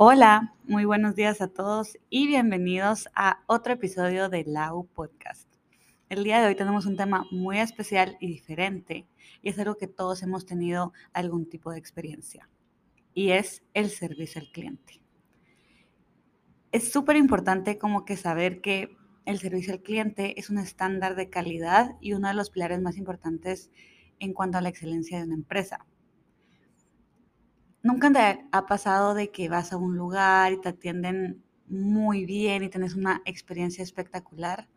Hola, muy buenos días a todos y bienvenidos a otro episodio de Lau Podcast. El día de hoy tenemos un tema muy especial y diferente y es algo que todos hemos tenido algún tipo de experiencia y es el servicio al cliente. Es súper importante como que saber que el servicio al cliente es un estándar de calidad y uno de los pilares más importantes en cuanto a la excelencia de una empresa. ¿Nunca te ha pasado de que vas a un lugar y te atienden muy bien y tienes una experiencia espectacular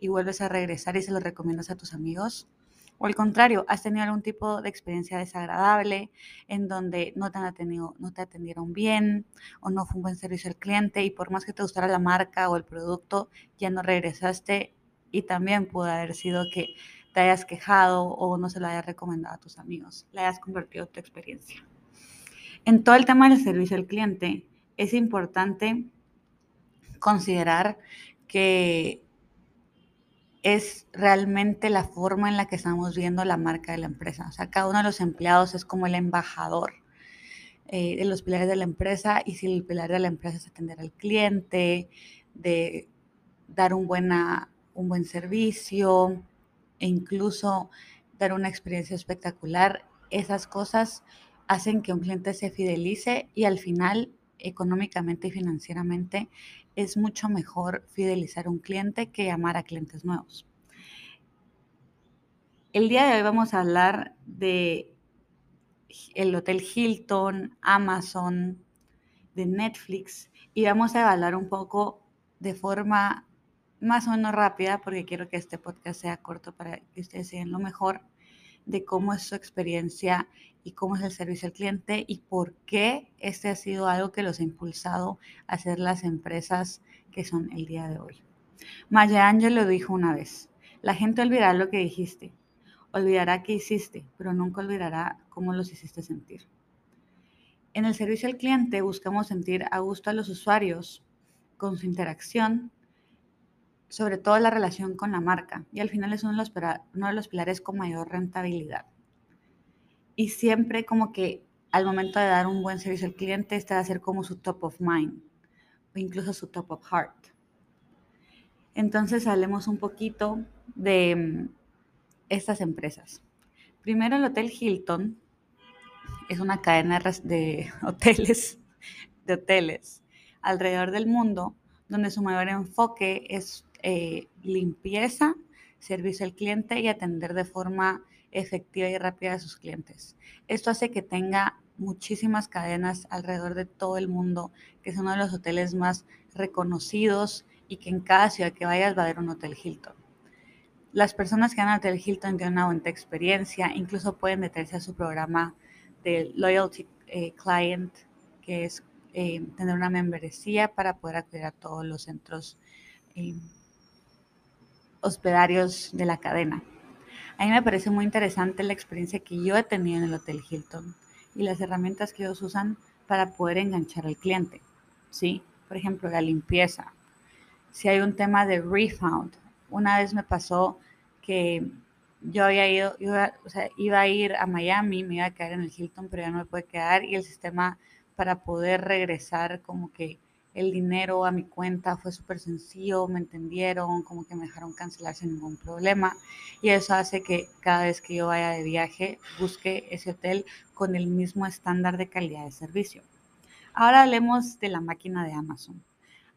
y vuelves a regresar y se lo recomiendas a tus amigos? O al contrario, has tenido algún tipo de experiencia desagradable en donde no te, han atendido, no te atendieron bien o no fue un buen servicio al cliente y por más que te gustara la marca o el producto, ya no regresaste y también pudo haber sido que te hayas quejado o no se lo hayas recomendado a tus amigos, le hayas convertido tu experiencia. En todo el tema del servicio al cliente, es importante considerar que es realmente la forma en la que estamos viendo la marca de la empresa. O sea, cada uno de los empleados es como el embajador eh, de los pilares de la empresa y si el pilar de la empresa es atender al cliente, de dar un, buena, un buen servicio e incluso dar una experiencia espectacular, esas cosas hacen que un cliente se fidelice y al final económicamente y financieramente es mucho mejor fidelizar a un cliente que llamar a clientes nuevos. El día de hoy vamos a hablar de el Hotel Hilton, Amazon, de Netflix y vamos a evaluar un poco de forma más o menos rápida porque quiero que este podcast sea corto para que ustedes sigan lo mejor de cómo es su experiencia y cómo es el servicio al cliente y por qué este ha sido algo que los ha impulsado a ser las empresas que son el día de hoy. Maya Angelou lo dijo una vez, la gente olvidará lo que dijiste, olvidará qué hiciste, pero nunca olvidará cómo los hiciste sentir. En el servicio al cliente buscamos sentir a gusto a los usuarios con su interacción sobre todo la relación con la marca y al final es uno de los, uno de los pilares con mayor rentabilidad. Y siempre como que al momento de dar un buen servicio al cliente, este va a ser como su top of mind o incluso su top of heart. Entonces hablemos un poquito de mm, estas empresas. Primero el Hotel Hilton es una cadena de hoteles, de hoteles alrededor del mundo donde su mayor enfoque es eh, limpieza, servicio al cliente y atender de forma efectiva y rápida a sus clientes. Esto hace que tenga muchísimas cadenas alrededor de todo el mundo, que es uno de los hoteles más reconocidos y que en cada ciudad que vayas va a haber un Hotel Hilton. Las personas que van al Hotel Hilton tienen una buena experiencia, incluso pueden meterse a su programa de Loyalty eh, Client, que es eh, tener una membresía para poder acceder a todos los centros hospedarios de la cadena. A mí me parece muy interesante la experiencia que yo he tenido en el Hotel Hilton y las herramientas que ellos usan para poder enganchar al cliente. ¿sí? Por ejemplo, la limpieza. Si hay un tema de refund, una vez me pasó que yo había ido, o sea, iba a ir a Miami, me iba a quedar en el Hilton, pero ya no me puede quedar y el sistema para poder regresar como que el dinero a mi cuenta fue súper sencillo, me entendieron, como que me dejaron cancelar sin ningún problema. Y eso hace que cada vez que yo vaya de viaje busque ese hotel con el mismo estándar de calidad de servicio. Ahora hablemos de la máquina de Amazon.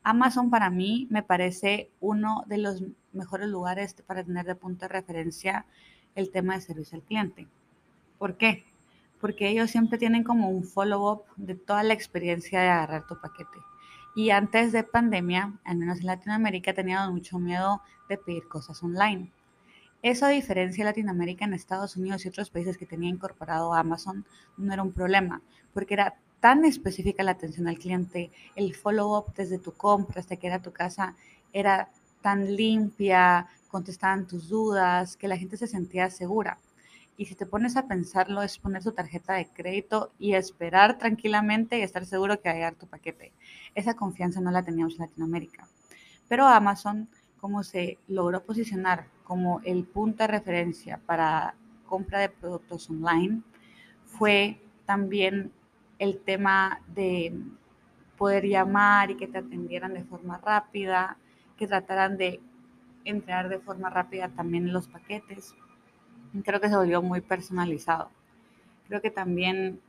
Amazon para mí me parece uno de los mejores lugares para tener de punto de referencia el tema de servicio al cliente. ¿Por qué? Porque ellos siempre tienen como un follow-up de toda la experiencia de agarrar tu paquete. Y antes de pandemia, al menos en Latinoamérica, teníamos mucho miedo de pedir cosas online. Eso a diferencia de Latinoamérica, en Estados Unidos y otros países que tenía incorporado Amazon, no era un problema, porque era tan específica la atención al cliente, el follow-up desde tu compra hasta que era tu casa era tan limpia, contestaban tus dudas, que la gente se sentía segura. Y si te pones a pensarlo, es poner tu tarjeta de crédito y esperar tranquilamente y estar seguro que va a llegar tu paquete. Esa confianza no la teníamos en Latinoamérica. Pero Amazon, como se logró posicionar como el punto de referencia para compra de productos online, fue también el tema de poder llamar y que te atendieran de forma rápida, que trataran de entrar de forma rápida también los paquetes. Creo que se volvió muy personalizado. Creo que también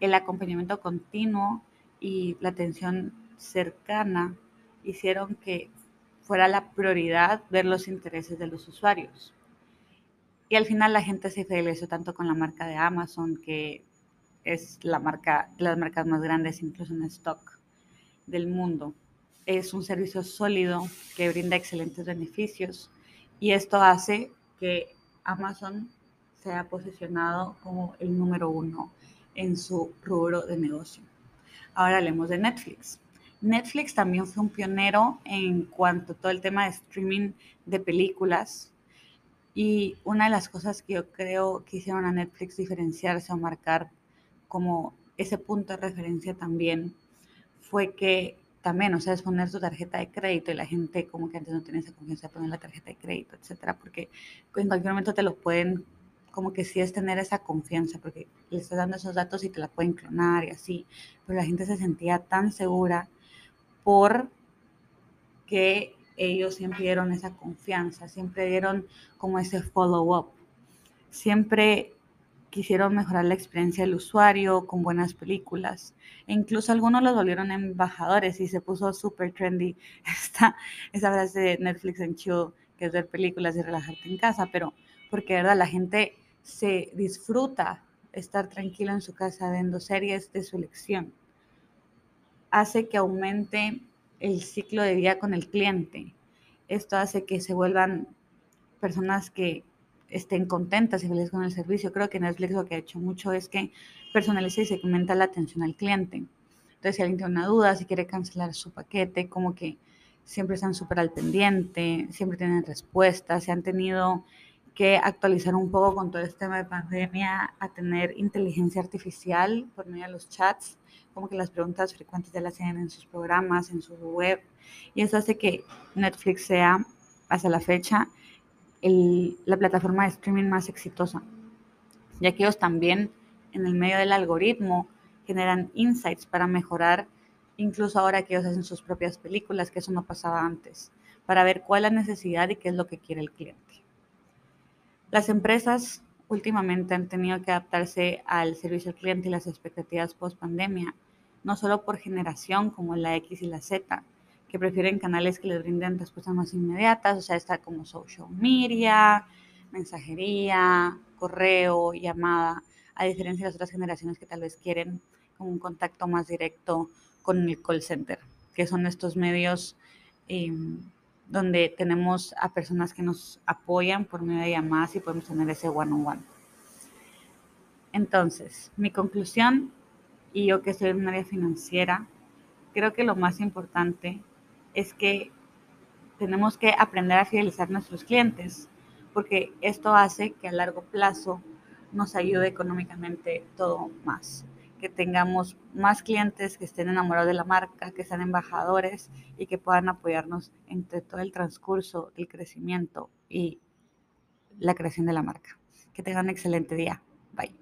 el acompañamiento continuo y la atención cercana hicieron que fuera la prioridad ver los intereses de los usuarios. Y al final la gente se fidelizó tanto con la marca de Amazon, que es la marca, las marcas más grandes incluso en stock del mundo. Es un servicio sólido que brinda excelentes beneficios y esto hace que Amazon sea posicionado como el número uno en su rubro de negocio. Ahora hablemos de Netflix. Netflix también fue un pionero en cuanto a todo el tema de streaming de películas. Y una de las cosas que yo creo que hicieron a Netflix diferenciarse o marcar como ese punto de referencia también fue que también, o sea, es poner tu tarjeta de crédito y la gente como que antes no tenía esa confianza de poner la tarjeta de crédito, etcétera, porque en cualquier momento te lo pueden, como que sí es tener esa confianza, porque le estás dando esos datos y te la pueden clonar y así, pero la gente se sentía tan segura por que ellos siempre dieron esa confianza, siempre dieron como ese follow-up, siempre quisieron mejorar la experiencia del usuario con buenas películas. E incluso algunos los volvieron embajadores y se puso súper trendy esta, esa frase de Netflix en chill, que es ver películas y relajarte en casa, pero porque verdad la gente se disfruta estar tranquilo en su casa viendo series de su elección hace que aumente el ciclo de vida con el cliente. Esto hace que se vuelvan personas que estén contentas y felices con el servicio. Creo que Netflix lo que ha hecho mucho es que personaliza y segmenta la atención al cliente. Entonces, si alguien tiene una duda, si quiere cancelar su paquete, como que siempre están súper al pendiente, siempre tienen respuestas, se han tenido que actualizar un poco con todo este tema de pandemia a tener inteligencia artificial por medio de los chats como que las preguntas frecuentes ya las tienen en sus programas, en su web, y eso hace que Netflix sea, hasta la fecha, la plataforma de streaming más exitosa, ya que ellos también, en el medio del algoritmo, generan insights para mejorar, incluso ahora que ellos hacen sus propias películas, que eso no pasaba antes, para ver cuál es la necesidad y qué es lo que quiere el cliente. Las empresas últimamente han tenido que adaptarse al servicio al cliente y las expectativas post pandemia, no solo por generación como la X y la Z, que prefieren canales que les brinden respuestas más inmediatas, o sea, está como social media, mensajería, correo, llamada, a diferencia de las otras generaciones que tal vez quieren como un contacto más directo con el call center, que son estos medios em, donde tenemos a personas que nos apoyan por medio de llamadas y podemos tener ese one-on-one. Entonces, mi conclusión, y yo que soy en un área financiera, creo que lo más importante es que tenemos que aprender a fidelizar a nuestros clientes, porque esto hace que a largo plazo nos ayude económicamente todo más que tengamos más clientes que estén enamorados de la marca, que sean embajadores y que puedan apoyarnos entre todo el transcurso del crecimiento y la creación de la marca. Que tengan un excelente día. Bye.